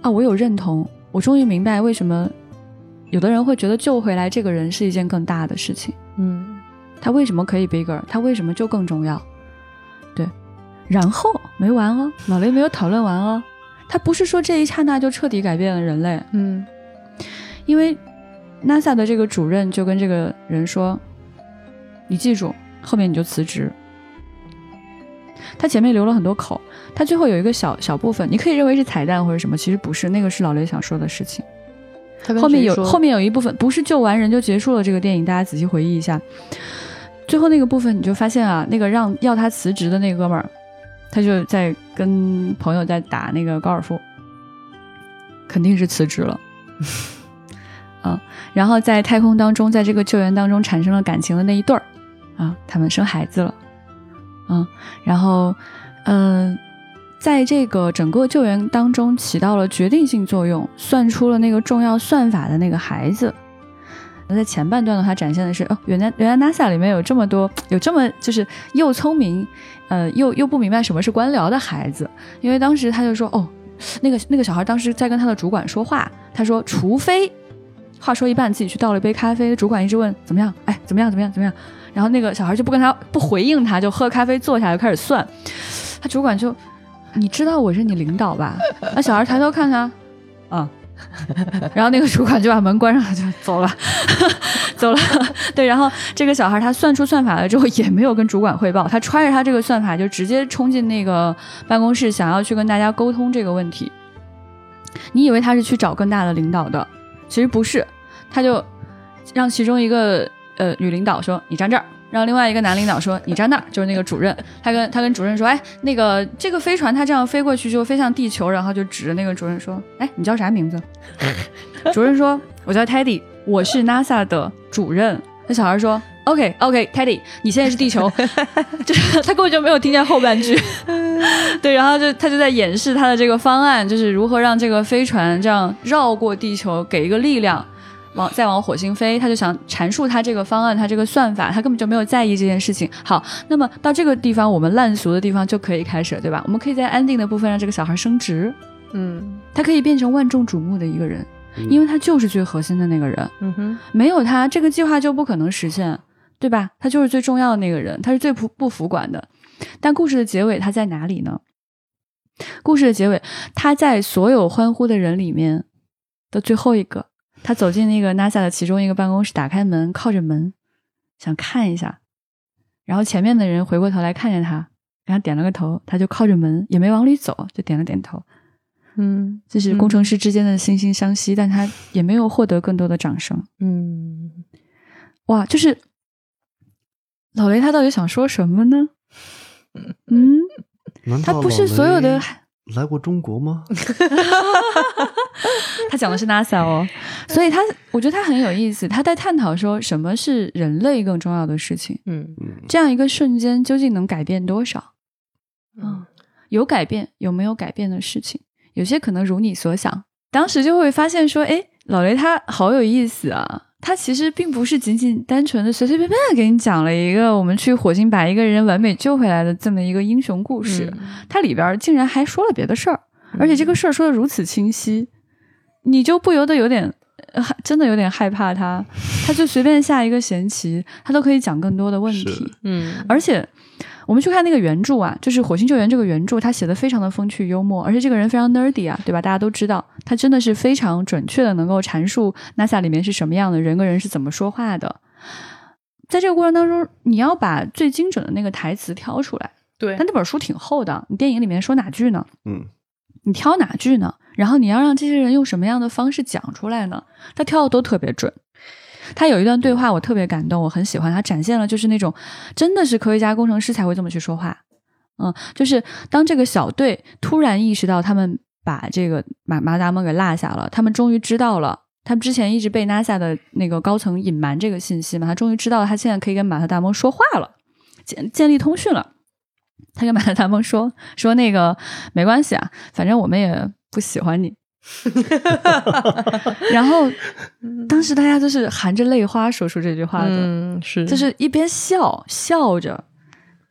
啊，我有认同，我终于明白为什么有的人会觉得救回来这个人是一件更大的事情，嗯，他为什么可以 bigger，他为什么就更重要？然后没完哦，老雷没有讨论完哦。他不是说这一刹那就彻底改变了人类，嗯，因为 NASA 的这个主任就跟这个人说：“你记住，后面你就辞职。”他前面留了很多口，他最后有一个小小部分，你可以认为是彩蛋或者什么，其实不是，那个是老雷想说的事情。后面有后面有一部分不是救完人就结束了这个电影，大家仔细回忆一下，最后那个部分你就发现啊，那个让要他辞职的那哥们儿。他就在跟朋友在打那个高尔夫，肯定是辞职了，嗯，*laughs* 然后在太空当中，在这个救援当中产生了感情的那一对儿，啊，他们生孩子了，嗯，然后，嗯，在这个整个救援当中起到了决定性作用，算出了那个重要算法的那个孩子。那在前半段的话，展现的是哦，原来原来 NASA 里面有这么多，有这么就是又聪明，呃，又又不明白什么是官僚的孩子。因为当时他就说，哦，那个那个小孩当时在跟他的主管说话，他说，除非话说一半自己去倒了一杯咖啡，主管一直问怎么样，哎，怎么样，怎么样，怎么样，然后那个小孩就不跟他不回应他，就喝咖啡坐下就开始算。他主管就，你知道我是你领导吧？那小孩抬头看他，啊。*laughs* 然后那个主管就把门关上，就走了，*laughs* 走了。*laughs* 对，然后这个小孩他算出算法了之后，也没有跟主管汇报，他揣着他这个算法就直接冲进那个办公室，想要去跟大家沟通这个问题。你以为他是去找更大的领导的，其实不是，他就让其中一个呃女领导说：“你站这儿。”让另外一个男领导说：“你站那儿。”就是那个主任，他跟他跟主任说：“哎，那个这个飞船它这样飞过去就飞向地球，然后就指着那个主任说：‘哎，你叫啥名字？’ *laughs* 主任说：‘我叫 Teddy，我是 NASA 的主任。’那小孩说：‘OK OK，Teddy，你现在是地球。*laughs* ’就是他根本就没有听见后半句。*laughs* 对，然后就他就在演示他的这个方案，就是如何让这个飞船这样绕过地球，给一个力量。”往再往火星飞，他就想阐述他这个方案，他这个算法，他根本就没有在意这件事情。好，那么到这个地方，我们烂俗的地方就可以开始，对吧？我们可以在安定的部分让这个小孩升职，嗯，他可以变成万众瞩目的一个人，因为他就是最核心的那个人。嗯哼，没有他，这个计划就不可能实现，对吧？他就是最重要的那个人，他是最不不服管的。但故事的结尾他在哪里呢？故事的结尾，他在所有欢呼的人里面的最后一个。他走进那个 NASA 的其中一个办公室，打开门，靠着门，想看一下。然后前面的人回过头来看见他，给他点了个头，他就靠着门，也没往里走，就点了点头。嗯，这是工程师之间的惺惺相惜，但他也没有获得更多的掌声。嗯，哇，就是老雷他到底想说什么呢？*laughs* 嗯，他不是所有的。来过中国吗？*laughs* 他讲的是 NASA 哦，所以他我觉得他很有意思，他在探讨说什么是人类更重要的事情。嗯嗯，这样一个瞬间究竟能改变多少？嗯，有改变，有没有改变的事情？有些可能如你所想，当时就会发现说，哎，老雷他好有意思啊，他其实并不是仅仅单纯的随随便便给你讲了一个我们去火星把一个人完美救回来的这么一个英雄故事，它里边竟然还说了别的事儿，而且这个事儿说的如此清晰，你就不由得有点，真的有点害怕他，他就随便下一个闲棋，他都可以讲更多的问题，嗯，而且。我们去看那个原著啊，就是《火星救援》这个原著，他写的非常的风趣幽默，而且这个人非常 nerdy 啊，对吧？大家都知道，他真的是非常准确的能够阐述 NASA 里面是什么样的人跟人是怎么说话的。在这个过程当中，你要把最精准的那个台词挑出来。对，但那本书挺厚的，你电影里面说哪句呢？嗯，你挑哪句呢？然后你要让这些人用什么样的方式讲出来呢？他挑的都特别准。他有一段对话，我特别感动，我很喜欢。他展现了就是那种真的是科学家、工程师才会这么去说话。嗯，就是当这个小队突然意识到他们把这个马马达蒙给落下了，他们终于知道了，他们之前一直被 NASA 的那个高层隐瞒这个信息嘛，他终于知道他现在可以跟马特达蒙说话了，建建立通讯了。他跟马特达蒙说说那个没关系啊，反正我们也不喜欢你。*laughs* 然后，当时大家都是含着泪花说出这句话的，是就是一边笑笑着，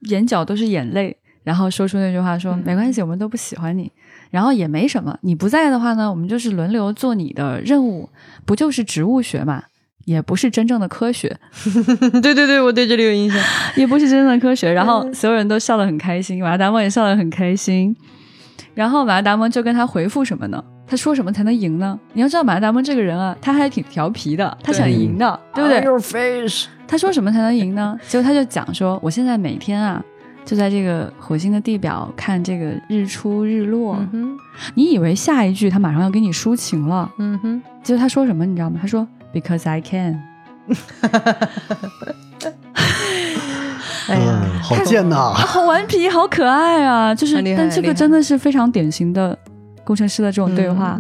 眼角都是眼泪，然后说出那句话说：“没关系，我们都不喜欢你，然后也没什么。你不在的话呢，我们就是轮流做你的任务，不就是植物学嘛，也不是真正的科学。*laughs* ”对对对，我对这里有印象，*laughs* 也不是真正的科学。然后所有人都笑得很开心，马达蒙也笑得很开心。然后马达蒙就跟他回复什么呢？他说什么才能赢呢？你要知道马达蒙这个人啊，他还挺调皮的，他想赢的，对不对？Your face。他说什么才能赢呢？结果他就讲说，我现在每天啊，就在这个火星的地表看这个日出日落。嗯你以为下一句他马上要给你抒情了？嗯哼。结果他说什么你知道吗？他说 Because I can。*laughs* 哎呀，好贱呐！好顽皮，好可爱啊！就是，但这个真的是非常典型的。工程师的这种对话，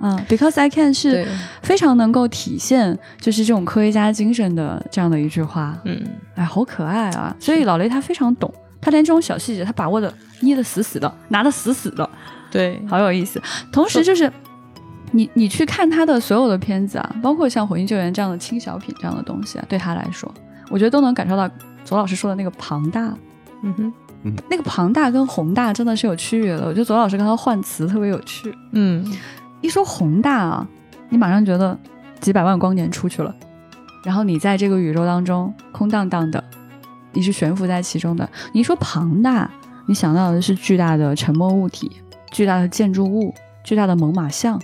嗯，because I can 是非常能够体现就是这种科学家精神的这样的一句话，嗯，哎，好可爱啊！所以老雷他非常懂，他连这种小细节他把握的捏的死死的，拿的死死的，对，好有意思。同时就是你你去看他的所有的片子啊，包括像《火星救援》这样的轻小品这样的东西啊，对他来说，我觉得都能感受到左老师说的那个庞大，嗯哼。那个庞大跟宏大真的是有区别的。我觉得左老师刚刚换词特别有趣。嗯，一说宏大啊，你马上觉得几百万光年出去了，然后你在这个宇宙当中空荡荡的，你是悬浮在其中的。你一说庞大，你想到的是巨大的沉默物体、巨大的建筑物、巨大的猛犸象，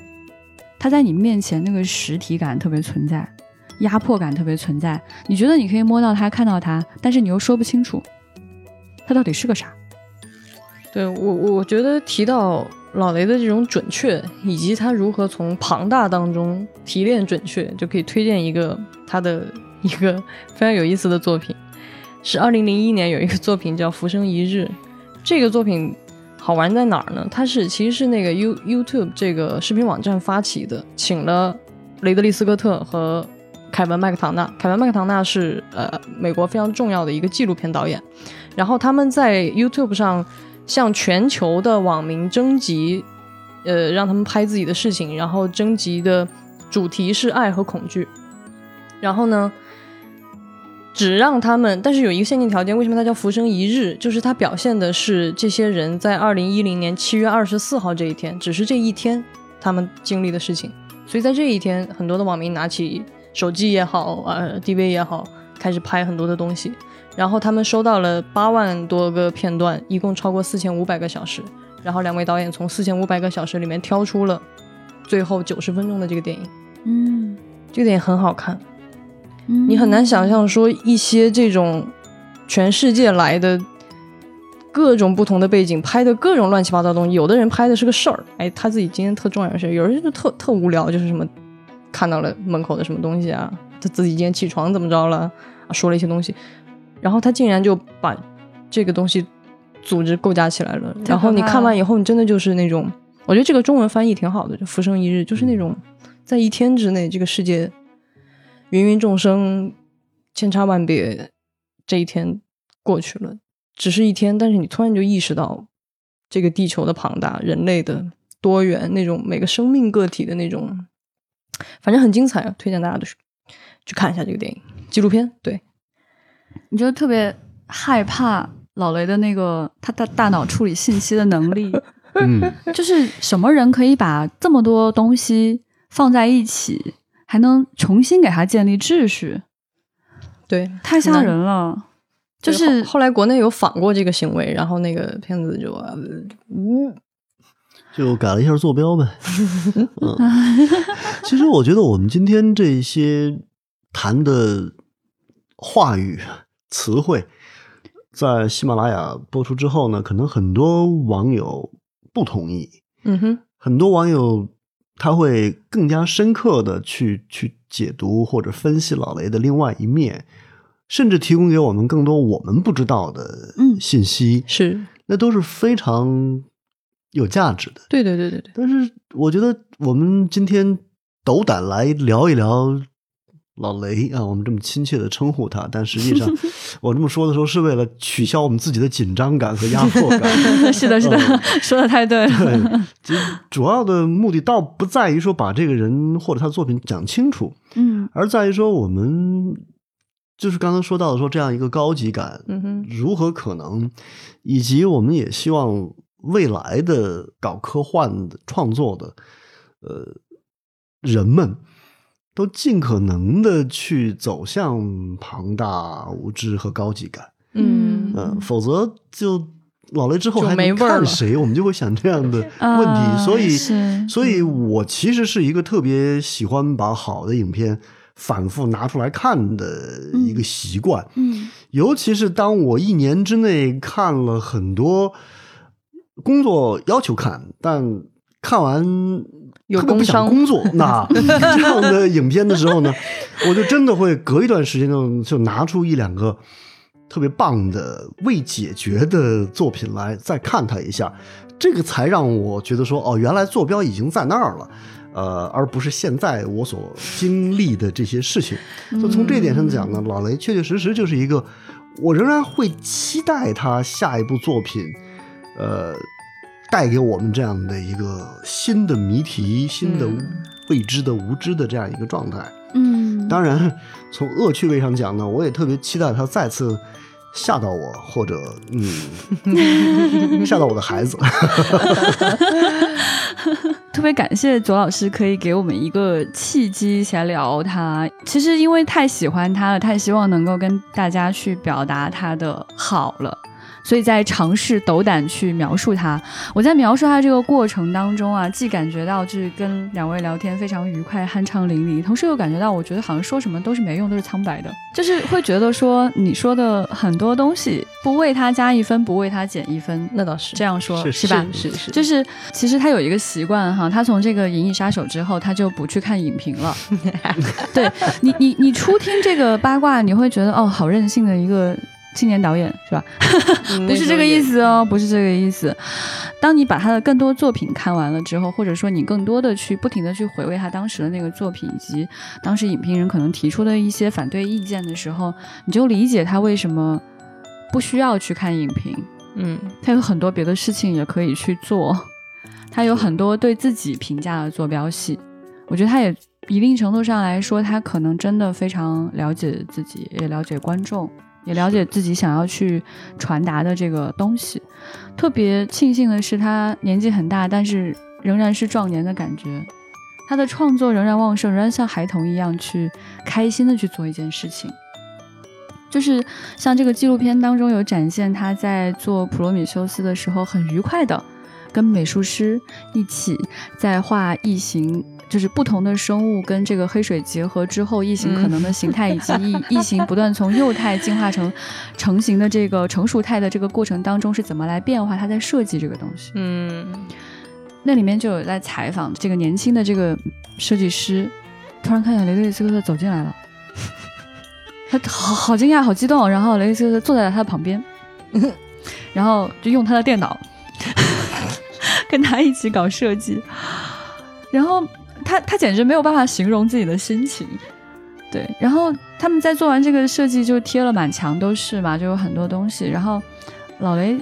它在你面前那个实体感特别存在，压迫感特别存在。你觉得你可以摸到它、看到它，但是你又说不清楚。他到底是个啥？对我，我觉得提到老雷的这种准确，以及他如何从庞大当中提炼准确，就可以推荐一个他的一个非常有意思的作品，是二零零一年有一个作品叫《浮生一日》。这个作品好玩在哪儿呢？它是其实是那个 You YouTube 这个视频网站发起的，请了雷德利·斯科特和凯文·麦克唐纳。凯文·麦克唐纳是呃美国非常重要的一个纪录片导演。然后他们在 YouTube 上向全球的网民征集，呃，让他们拍自己的事情。然后征集的主题是爱和恐惧。然后呢，只让他们，但是有一个限定条件，为什么它叫浮生一日？就是它表现的是这些人在二零一零年七月二十四号这一天，只是这一天他们经历的事情。所以在这一天，很多的网民拿起手机也好，呃，DV 也好，开始拍很多的东西。然后他们收到了八万多个片段，一共超过四千五百个小时。然后两位导演从四千五百个小时里面挑出了最后九十分钟的这个电影。嗯，这个电影很好看。你很难想象说一些这种全世界来的各种不同的背景拍的各种乱七八糟东西。有的人拍的是个事儿，哎，他自己今天特重要的事儿；有人就特特无聊，就是什么看到了门口的什么东西啊，他自己今天起床怎么着了，说了一些东西。然后他竟然就把这个东西组织构架起来了。然后你看完以后，你真的就是那种，我觉得这个中文翻译挺好的，就“浮生一日”，就是那种在一天之内，这个世界芸芸众生、千差万别，这一天过去了，只是一天，但是你突然就意识到这个地球的庞大、人类的多元、那种每个生命个体的那种，反正很精彩啊！推荐大家的去看一下这个电影纪录片。对，你就特别害怕老雷的那个他的大脑处理信息的能力。嗯，就是什么人可以把这么多东西放在一起，还能重新给他建立秩序？对，太吓人了。就是后来国内有仿过这个行为，然后那个骗子就嗯，就改了一下坐标呗。*laughs* 嗯，其实我觉得我们今天这些谈的话语词汇，在喜马拉雅播出之后呢，可能很多网友。不同意，嗯哼，很多网友他会更加深刻的去去解读或者分析老雷的另外一面，甚至提供给我们更多我们不知道的信息，是，那都是非常有价值的。对对对对对。但是我觉得我们今天斗胆来聊一聊。老雷啊，我们这么亲切的称呼他，但实际上，*laughs* 我这么说的时候是为了取消我们自己的紧张感和压迫感。*laughs* 是的，是的，说的太对了。对，主要的目的倒不在于说把这个人或者他的作品讲清楚，嗯，而在于说我们就是刚刚说到的说这样一个高级感，嗯哼，如何可能，以及我们也希望未来的搞科幻的创作的呃人们。都尽可能的去走向庞大、无知和高级感，嗯。嗯，否则就老了之后还没看谁，我们就会想这样的 *laughs* 问题。所以，所以我其实是一个特别喜欢把好的影片反复拿出来看的一个习惯，嗯，尤其是当我一年之内看了很多工作要求看，但看完。有不想工作那 *laughs* 这样的影片的时候呢，我就真的会隔一段时间就就拿出一两个特别棒的未解决的作品来再看它一下，这个才让我觉得说哦，原来坐标已经在那儿了，呃，而不是现在我所经历的这些事情。就从这一点上讲呢，老雷确确实实就是一个我仍然会期待他下一部作品，呃。带给我们这样的一个新的谜题、新的未知的无知的这样一个状态。嗯，当然，从恶趣味上讲呢，我也特别期待他再次吓到我，或者嗯，*laughs* 吓到我的孩子。*laughs* 特别感谢左老师可以给我们一个契机，来聊他。其实因为太喜欢他了，太希望能够跟大家去表达他的好了。所以在尝试斗胆去描述它。我在描述它这个过程当中啊，既感觉到就是跟两位聊天非常愉快、酣畅淋漓，同时又感觉到我觉得好像说什么都是没用，都是苍白的。就是会觉得说你说的很多东西不为他加一分，不为他减一分，那倒是这样说，是吧？是是，就是其实他有一个习惯哈，他从这个《银翼杀手》之后，他就不去看影评了。*laughs* 对你，你你初听这个八卦，你会觉得哦，好任性的一个。青年导演是吧？*laughs* 不是这个意思哦，不是这个意思。当你把他的更多作品看完了之后，或者说你更多的去不停的去回味他当时的那个作品，以及当时影评人可能提出的一些反对意见的时候，你就理解他为什么不需要去看影评。嗯，他有很多别的事情也可以去做，他有很多对自己评价的坐标系。我觉得他也一定程度上来说，他可能真的非常了解自己，也了解观众。也了解自己想要去传达的这个东西，特别庆幸的是，他年纪很大，但是仍然是壮年的感觉。他的创作仍然旺盛，仍然像孩童一样去开心的去做一件事情。就是像这个纪录片当中有展现，他在做《普罗米修斯》的时候，很愉快的跟美术师一起在画异形。就是不同的生物跟这个黑水结合之后，异形可能的形态，以及异异形不断从幼态进化成成型的这个成熟态的这个过程当中是怎么来变化？他在设计这个东西。嗯，那里面就有在采访这个年轻的这个设计师，突然看见雷利斯科特走进来了，他好好惊讶，好激动，然后雷利斯科特坐在了他的旁边，*laughs* 然后就用他的电脑 *laughs* 跟他一起搞设计，然后。他他简直没有办法形容自己的心情，对。然后他们在做完这个设计，就贴了满墙都是嘛，就有很多东西。然后老雷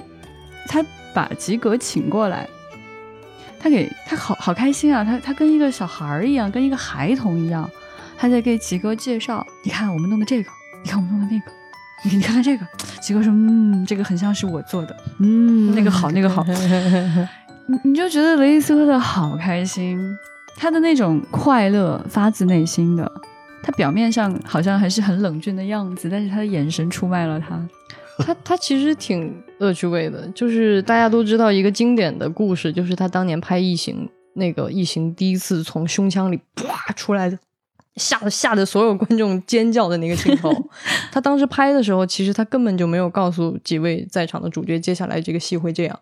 他把吉格请过来，他给他好好开心啊，他他跟一个小孩儿一样，跟一个孩童一样，他在给吉哥介绍，你看我们弄的这个，你看我们弄的那个，你你看看这个，吉哥说，嗯，这个很像是我做的，嗯，那个好，那个好，*laughs* 你你就觉得雷伊斯科特好开心，他的那种快乐发自内心的，他表面上好像还是很冷峻的样子，但是他的眼神出卖了他。他他其实挺恶趣味的，*laughs* 就是大家都知道一个经典的故事，就是他当年拍《异形》，那个异形第一次从胸腔里啪出来的，吓得吓得所有观众尖叫的那个镜头。*laughs* 他当时拍的时候，其实他根本就没有告诉几位在场的主角，接下来这个戏会这样，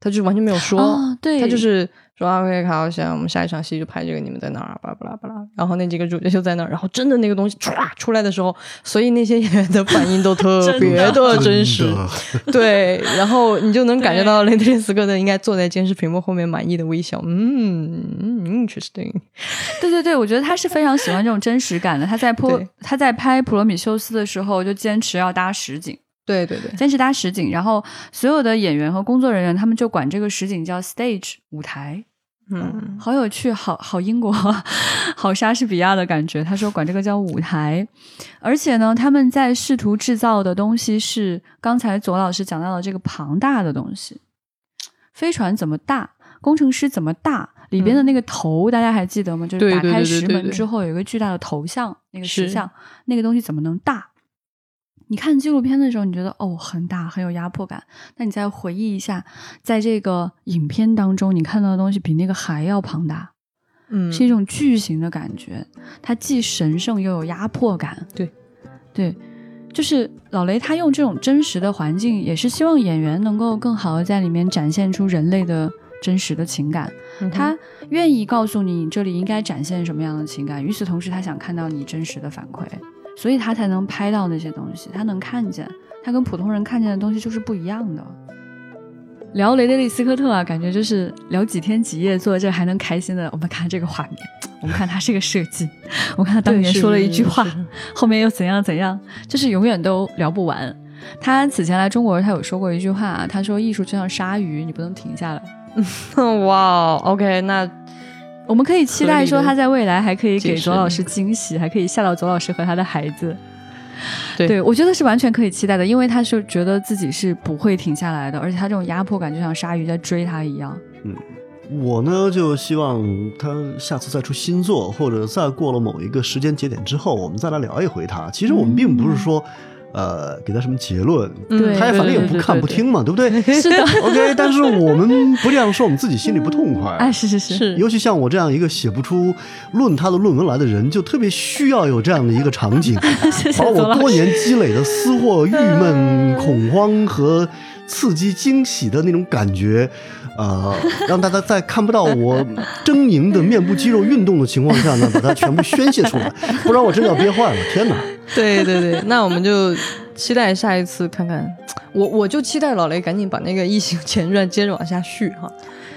他就完全没有说，对他就是。说啊，可以考一下，我们下一场戏就拍这个，你们在哪儿？巴拉巴拉巴拉。然后那几个主角就在那儿，然后真的那个东西唰出来的时候，所以那些演员的反应都 *laughs* 特别的真实。对，然后你就能感觉到雷德利·斯科特应该坐在监视屏幕后面满意的微笑。嗯，interesting。对对对，我觉得他是非常喜欢这种真实感的。他在 *laughs* 播他在拍《普罗米修斯》的时候，就坚持要搭实景。对对对，坚持搭实景，然后所有的演员和工作人员，他们就管这个实景叫 stage 舞台。嗯，好有趣，好好英国，*laughs* 好莎士比亚的感觉。他说管这个叫舞台，而且呢，他们在试图制造的东西是刚才左老师讲到的这个庞大的东西。飞船怎么大？工程师怎么大？里边的那个头，大家还记得吗？就是打开石门之后有一个巨大的头像，那个石像，那个东西怎么能大？你看纪录片的时候，你觉得哦很大，很有压迫感。那你再回忆一下，在这个影片当中，你看到的东西比那个还要庞大，嗯，是一种巨型的感觉。它既神圣又有压迫感。对，对，就是老雷他用这种真实的环境，也是希望演员能够更好的在里面展现出人类的真实的情感。他愿意告诉你这里应该展现什么样的情感，与此同时，他想看到你真实的反馈。所以他才能拍到那些东西，他能看见，他跟普通人看见的东西就是不一样的。聊雷德利·斯科特啊，感觉就是聊几天几夜，坐在这还能开心的。我们看这个画面，我们看他这个设计，*laughs* 我们看他当年说了一句话，*laughs* 后面又怎样怎样，就是永远都聊不完。他此前来中国，他有说过一句话，他说艺术就像鲨鱼，你不能停下来。*laughs* 哇，OK，那。我们可以期待说他在未来还可以给左老师惊喜，还可以吓到左老师和他的孩子。对，我觉得是完全可以期待的，因为他是觉得自己是不会停下来的，而且他这种压迫感就像鲨鱼在追他一样。嗯，我呢就希望他下次再出新作，或者再过了某一个时间节点之后，我们再来聊一回他。其实我们并不是说。呃，给他什么结论？他也反正也不看不听嘛，对不对？*laughs* 是的。*laughs* OK，但是我们不这样说，我们自己心里不痛快。哎，是是是。尤其像我这样一个写不出论他的论文来的人，就特别需要有这样的一个场景，*laughs* 把我多年积累的私货、郁闷、恐慌和刺激、惊喜的那种感觉。呃，让大家在看不到我狰狞的面部肌肉运动的情况下呢，把它全部宣泄出来，不然我真的要憋坏了。天哪！*laughs* 对对对，那我们就期待下一次看看。*tsk* 我我就期待老雷赶紧把那个异形前传接着往下续哈。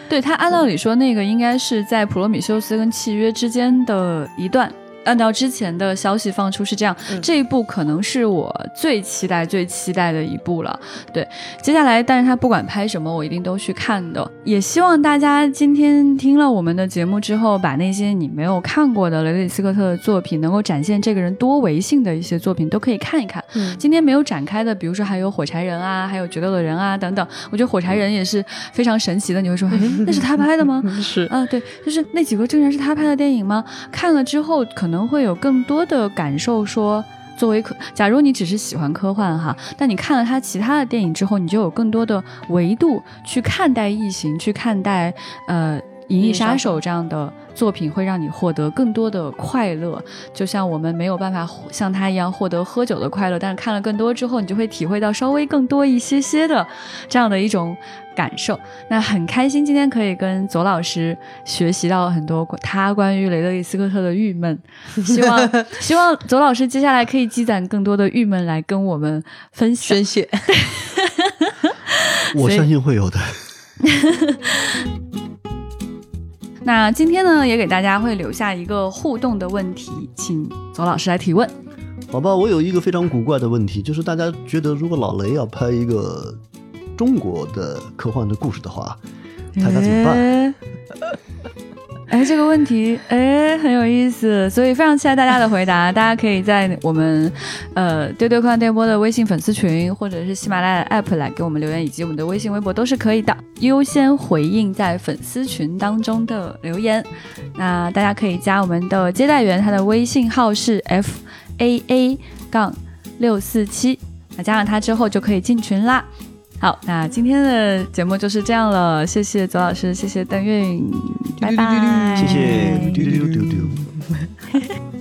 对他按道理说，那个应该是在普罗米修斯跟契约之间的一段。按照之前的消息放出是这样，这一部可能是我最期待、最期待的一部了。对，接下来，但是他不管拍什么，我一定都去看的。也希望大家今天听了我们的节目之后，把那些你没有看过的雷德里斯科特的作品，能够展现这个人多维性的一些作品，都可以看一看。今天没有展开的，比如说还有火柴人啊，还有决斗的人啊等等。我觉得火柴人也是非常神奇的。你会说，*laughs* 那是他拍的吗？是啊，对，就是那几个竟然是他拍的电影吗？看了之后可能。可能会有更多的感受，说作为科，假如你只是喜欢科幻哈，但你看了他其他的电影之后，你就有更多的维度去看待异形，去看待呃《银翼杀手》这样的。作品会让你获得更多的快乐，就像我们没有办法像他一样获得喝酒的快乐，但是看了更多之后，你就会体会到稍微更多一些些的这样的一种感受。那很开心今天可以跟左老师学习到很多他关于雷德利·斯科特的郁闷，*laughs* 希望希望左老师接下来可以积攒更多的郁闷来跟我们分享宣泄。*laughs* *laughs* 我相信会有的。那今天呢，也给大家会留下一个互动的问题，请左老师来提问。好吧，我有一个非常古怪的问题，就是大家觉得，如果老雷要拍一个中国的科幻的故事的话，他该怎么办？哎，*laughs* 这个问题哎很有意思，所以非常期待大家的回答。*laughs* 大家可以在我们呃丢丢快电波的微信粉丝群，或者是喜马拉雅 app 来给我们留言，以及我们的微信微博都是可以的。优先回应在粉丝群当中的留言。那大家可以加我们的接待员，他的微信号是 f a a 杠六四七，那加上他之后就可以进群啦。好，那今天的节目就是这样了，谢谢左老师，谢谢邓韵，拜拜，谢谢。*laughs*